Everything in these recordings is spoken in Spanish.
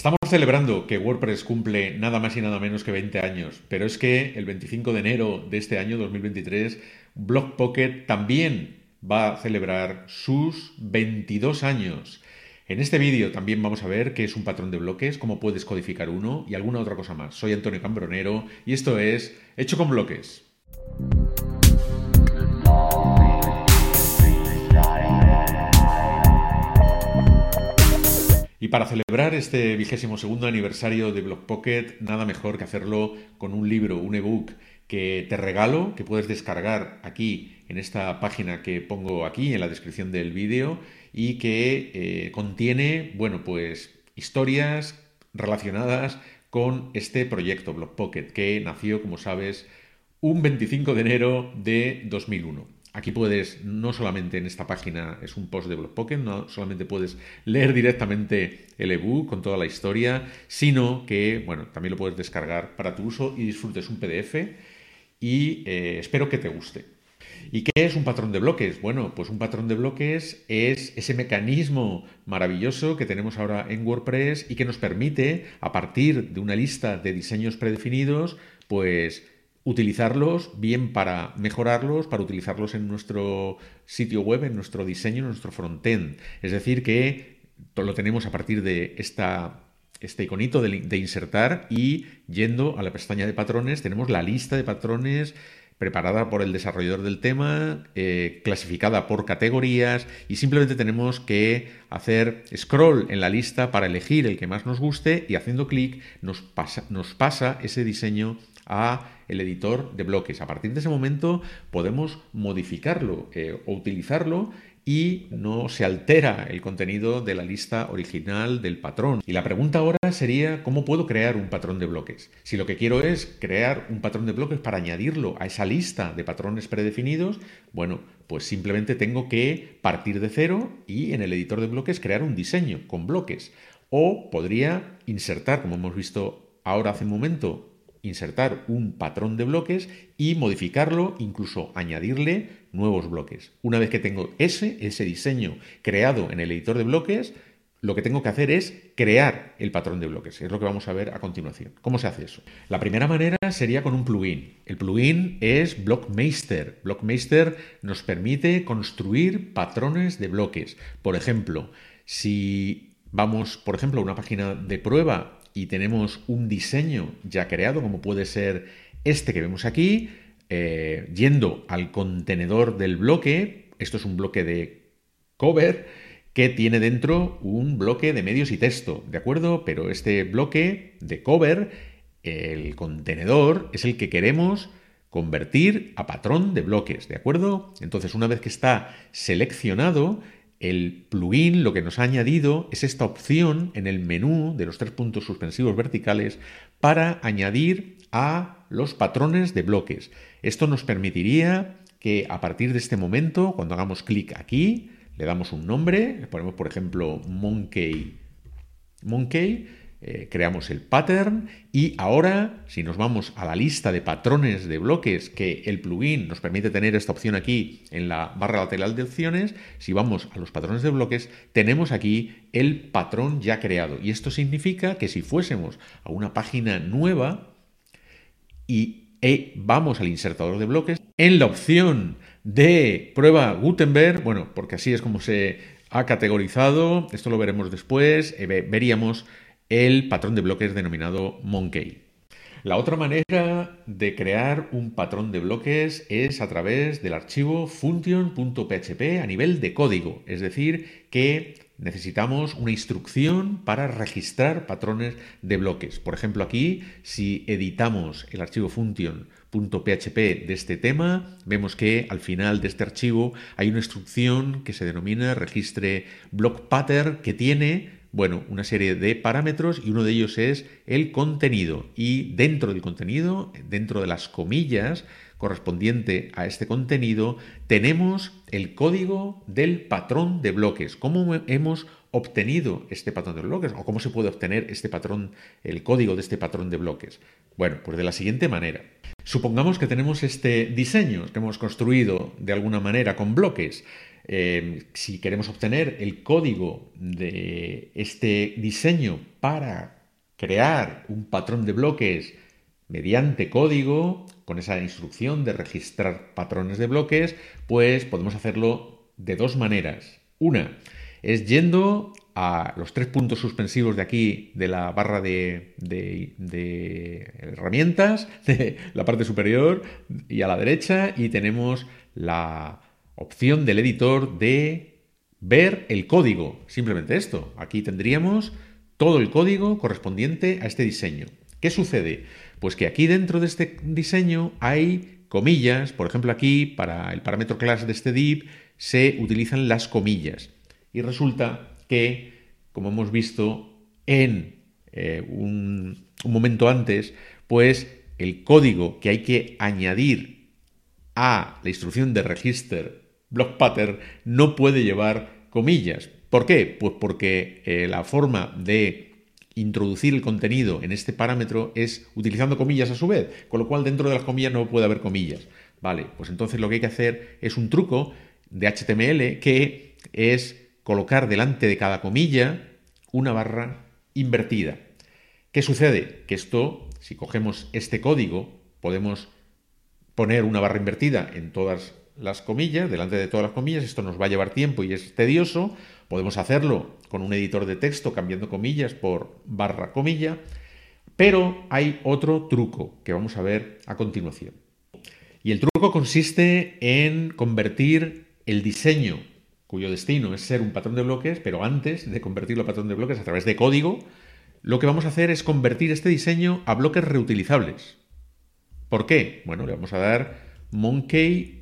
Estamos celebrando que WordPress cumple nada más y nada menos que 20 años, pero es que el 25 de enero de este año 2023, Block Pocket también va a celebrar sus 22 años. En este vídeo también vamos a ver qué es un patrón de bloques, cómo puedes codificar uno y alguna otra cosa más. Soy Antonio Cambronero y esto es Hecho con Bloques. Para celebrar este vigésimo segundo aniversario de Block Pocket, nada mejor que hacerlo con un libro, un ebook que te regalo, que puedes descargar aquí en esta página que pongo aquí en la descripción del vídeo y que eh, contiene, bueno, pues historias relacionadas con este proyecto Block Pocket que nació, como sabes, un 25 de enero de 2001. Aquí puedes, no solamente en esta página es un post de Pocket, no solamente puedes leer directamente el ebook con toda la historia, sino que, bueno, también lo puedes descargar para tu uso y disfrutes un PDF y eh, espero que te guste. ¿Y qué es un patrón de bloques? Bueno, pues un patrón de bloques es ese mecanismo maravilloso que tenemos ahora en WordPress y que nos permite, a partir de una lista de diseños predefinidos, pues utilizarlos bien para mejorarlos, para utilizarlos en nuestro sitio web, en nuestro diseño, en nuestro frontend. Es decir, que lo tenemos a partir de este iconito de, insertar y yendo a la pestaña de patrones tenemos la lista de patrones preparada por el desarrollador del tema, eh, clasificada por categorías y simplemente tenemos que hacer scroll en la lista para elegir el que más nos guste y haciendo clic nos pasa, nos pasa ese diseño a el editor de bloques. A partir de ese momento podemos modificarlo eh, o utilizarlo y no se altera el contenido de la lista original del patrón. Y la pregunta ahora sería, ¿cómo puedo crear un patrón de bloques? Si lo que quiero es crear un patrón de bloques para añadirlo a esa lista de patrones predefinidos, bueno, pues simplemente tengo que partir de cero y en el editor de bloques crear un diseño con bloques. O podría insertar, como hemos visto ahora hace un momento, insertar un patrón de bloques y modificarlo, incluso añadirle nuevos bloques. Una vez que tengo ese, ese diseño creado en el editor de bloques, lo que tengo que hacer es crear el patrón de bloques. Es lo que vamos a ver a continuación. ¿Cómo se hace eso? La primera manera sería con un plugin. El plugin es Blockmeister. Blockmeister nos permite construir patrones de bloques. Por ejemplo, si vamos, por ejemplo, a una página de prueba y tenemos un diseño ya creado, como puede ser este que vemos aquí, eh, yendo al contenedor del bloque, esto es un bloque de cover que tiene dentro un bloque de medios y texto, ¿de acuerdo? Pero este bloque de cover, el contenedor, es el que queremos convertir a patrón de bloques, ¿de acuerdo? Entonces, una vez que está seleccionado, el plugin lo que nos ha añadido es esta opción en el menú de los tres puntos suspensivos verticales para añadir a los patrones de bloques. Esto nos permitiría que a partir de este momento, cuando hagamos clic aquí, le damos un nombre, le ponemos por ejemplo Monkey, Monkey eh, creamos el pattern y ahora si nos vamos a la lista de patrones de bloques que el plugin nos permite tener esta opción aquí en la barra lateral de opciones, si vamos a los patrones de bloques tenemos aquí el patrón ya creado. Y esto significa que si fuésemos a una página nueva y e vamos al insertador de bloques, en la opción de prueba Gutenberg, bueno, porque así es como se ha categorizado, esto lo veremos después, eh, veríamos el patrón de bloques denominado Monkey. La otra manera de crear un patrón de bloques es a través del archivo function.php a nivel de código, es decir, que necesitamos una instrucción para registrar patrones de bloques. Por ejemplo, aquí, si editamos el archivo function.php de este tema, vemos que al final de este archivo hay una instrucción que se denomina registre block pattern que tiene bueno, una serie de parámetros y uno de ellos es el contenido. Y dentro del contenido, dentro de las comillas correspondiente a este contenido, tenemos el código del patrón de bloques. ¿Cómo hemos obtenido este patrón de bloques? ¿O cómo se puede obtener este patrón, el código de este patrón de bloques? Bueno, pues de la siguiente manera. Supongamos que tenemos este diseño que hemos construido de alguna manera con bloques. Eh, si queremos obtener el código de este diseño para crear un patrón de bloques mediante código, con esa instrucción de registrar patrones de bloques, pues podemos hacerlo de dos maneras. Una es yendo a los tres puntos suspensivos de aquí de la barra de, herramientas, de la parte superior y a la derecha, y tenemos la opción del editor de ver el código. Simplemente esto. Aquí tendríamos todo el código correspondiente a este diseño. ¿Qué sucede? Pues que aquí dentro de este diseño hay comillas, por ejemplo aquí para el parámetro class de este div se utilizan las comillas. Y resulta que, como hemos visto en eh, un, momento antes, pues el código que hay que añadir a la instrucción de register block pattern no puede llevar comillas. ¿Por qué? Pues porque eh, la forma de introducir el contenido en este parámetro es utilizando comillas a su vez, con lo cual dentro de las comillas no puede haber comillas. Vale, pues entonces lo que hay que hacer es un truco de HTML que es colocar delante de cada comilla una barra invertida. ¿Qué sucede? Que esto, si cogemos este código, podemos poner una barra invertida en todas las comillas, delante de todas las comillas, esto nos va a llevar tiempo y es tedioso, podemos hacerlo con un editor de texto cambiando comillas por barra comilla, pero hay otro truco que vamos a ver a continuación. Y el truco consiste en convertir el diseño cuyo destino es ser un patrón de bloques, pero antes de convertirlo a patrón de bloques a través de código, lo que vamos a hacer es convertir este diseño a bloques reutilizables. ¿Por qué? Bueno, le vamos a dar monkey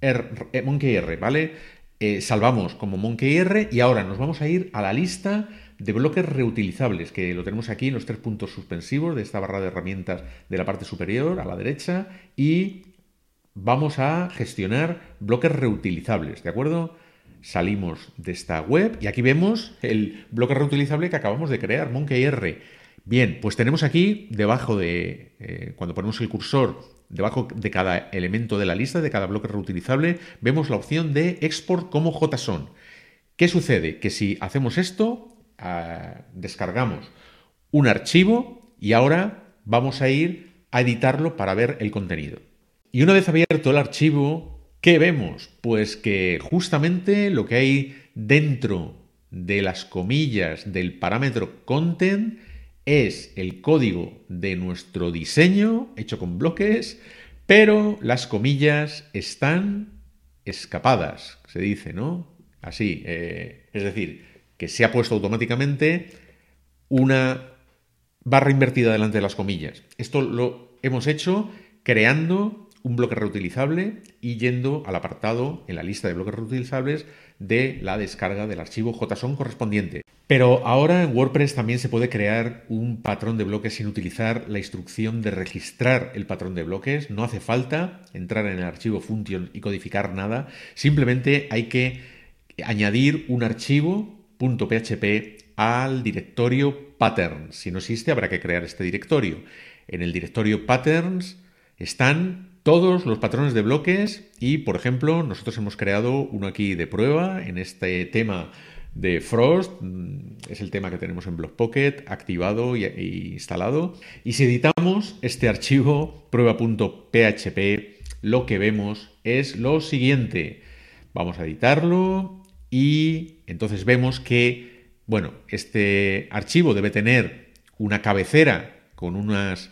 R, eh, monkey R ¿vale? Eh, salvamos como monkey R y ahora nos vamos a ir a la lista de bloques reutilizables, que lo tenemos aquí en los tres puntos suspensivos de esta barra de herramientas de la parte superior a la derecha y vamos a gestionar bloques reutilizables, ¿de acuerdo? Salimos de esta web y aquí vemos el bloque reutilizable que acabamos de crear, Monkey R. Bien, pues tenemos aquí debajo de, eh, cuando ponemos el cursor, debajo de cada elemento de la lista, de cada bloque reutilizable, vemos la opción de export como JSON. ¿Qué sucede? Que si hacemos esto, ah, descargamos un archivo y ahora vamos a ir a editarlo para ver el contenido. Y una vez abierto el archivo, ¿qué vemos? Pues que justamente lo que hay dentro de las comillas del parámetro content es el código de nuestro diseño hecho con bloques, pero las comillas están escapadas, se dice, ¿no? Así, eh, es decir, que se ha puesto automáticamente una barra invertida delante de las comillas. Esto lo hemos hecho creando un bloque reutilizable y yendo al apartado en la lista de bloques reutilizables de la descarga del archivo JSON correspondiente. Pero ahora en WordPress también se puede crear un patrón de bloques sin utilizar la instrucción de registrar el patrón de bloques. No hace falta entrar en el archivo function y codificar nada. Simplemente hay que añadir un archivo .php al directorio patterns. Si no existe, habrá que crear este directorio. En el directorio patterns están todos los patrones de bloques y, por ejemplo, nosotros hemos creado uno aquí de prueba en este tema de Frost, mm, es el tema que tenemos en Blockpocket activado e instalado. Y si editamos este archivo prueba.php, lo que vemos es lo siguiente. Vamos a editarlo y entonces vemos que, bueno, este archivo debe tener una cabecera con unas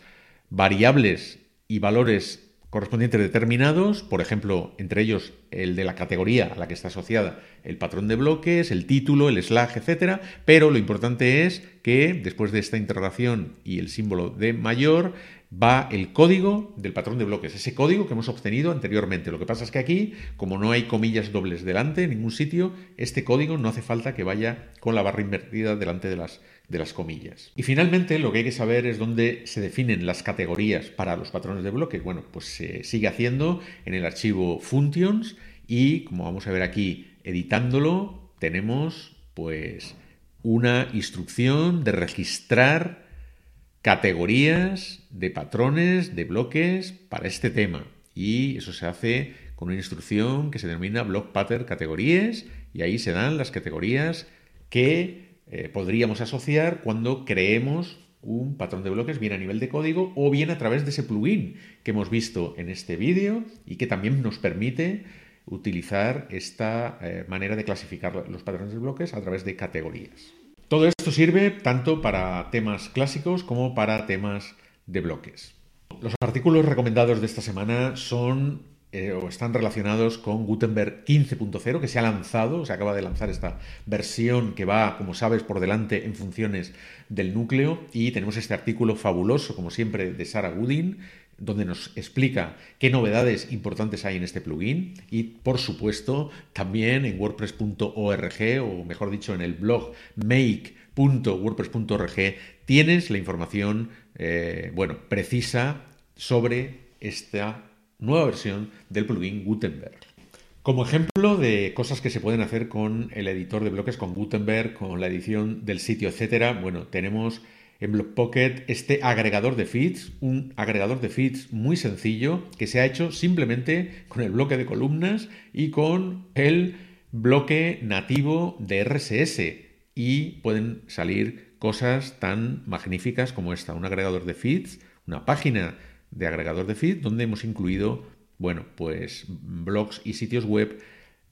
variables y valores correspondientes determinados, por ejemplo, entre ellos el de la categoría a la que está asociada el patrón de bloques, el título, el slash, etcétera, pero lo importante es que después de esta integración y el símbolo de mayor va el código del patrón de bloques, ese código que hemos obtenido anteriormente. Lo que pasa es que aquí, como no hay comillas dobles delante en ningún sitio, este código no hace falta que vaya con la barra invertida delante de las de las comillas. Y finalmente lo que hay que saber es dónde se definen las categorías para los patrones de bloque. Bueno, pues se sigue haciendo en el archivo functions y como vamos a ver aquí editándolo, tenemos pues una instrucción de registrar categorías de patrones de bloques para este tema. Y eso se hace con una instrucción que se denomina Block Pattern Categorías y ahí se dan las categorías que eh, podríamos asociar cuando creemos un patrón de bloques bien a nivel de código o bien a través de ese plugin que hemos visto en este vídeo y que también nos permite utilizar esta eh, manera de clasificar los patrones de bloques a través de categorías. Todo esto sirve tanto para temas clásicos como para temas de bloques. Los artículos recomendados de esta semana son eh, o están relacionados con Gutenberg 15.0 que se ha lanzado, se acaba de lanzar esta versión que va, como sabes, por delante en funciones del núcleo y tenemos este artículo fabuloso, como siempre, de Sarah Goodin donde nos explica qué novedades importantes hay en este plugin y por supuesto también en wordpress.org o mejor dicho en el blog make.wordpress.org tienes la información eh, bueno precisa sobre esta nueva versión del plugin Gutenberg. Como ejemplo de cosas que se pueden hacer con el editor de bloques, con Gutenberg, con la edición del sitio, etcétera, bueno, tenemos en Blockpocket este agregador de feeds, un agregador de feeds muy sencillo que se ha hecho simplemente con el bloque de columnas y con el bloque nativo de RSS y pueden salir cosas tan magníficas como esta, un agregador de feeds, una página de agregador de feeds donde hemos incluido, bueno, pues blogs y sitios web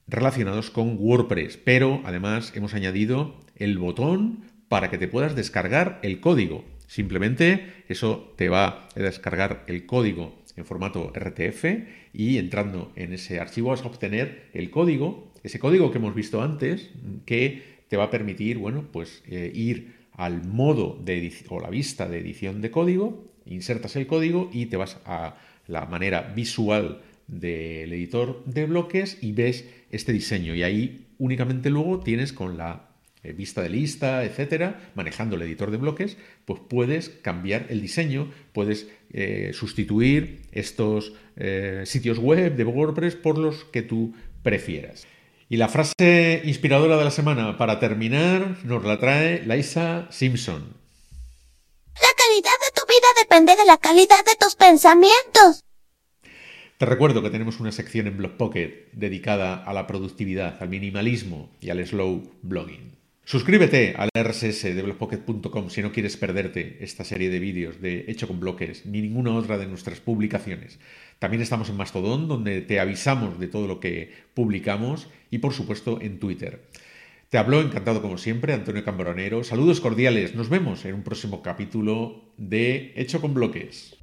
relacionados con WordPress, pero además hemos añadido el botón para que te puedas descargar el código. Simplemente eso te va a descargar el código en formato RTF y entrando en ese archivo vas a obtener el código, ese código que hemos visto antes, que te va a permitir, bueno, pues eh, ir al modo de o la vista de edición de código, insertas el código y te vas a la manera visual del editor de bloques y ves este diseño y ahí únicamente luego tienes con la vista de lista, etcétera, manejando el editor de bloques, pues puedes cambiar el diseño, puedes eh, sustituir estos eh, sitios web de WordPress por los que tú prefieras. Y la frase inspiradora de la semana, para terminar, nos la trae Liza Simpson. La calidad de tu vida depende de la calidad de tus pensamientos. Te recuerdo que tenemos una sección en Blogpocket dedicada a la productividad, al minimalismo y al slow blogging. Suscríbete al RSS de blogpocket.com si no quieres perderte esta serie de vídeos de Hecho con Bloques ni ninguna otra de nuestras publicaciones. También estamos en Mastodon, donde te avisamos de todo lo que publicamos y por supuesto en Twitter. Te habló encantado como siempre Antonio Cambronero. Saludos cordiales. Nos vemos en un próximo capítulo de Hecho con Bloques.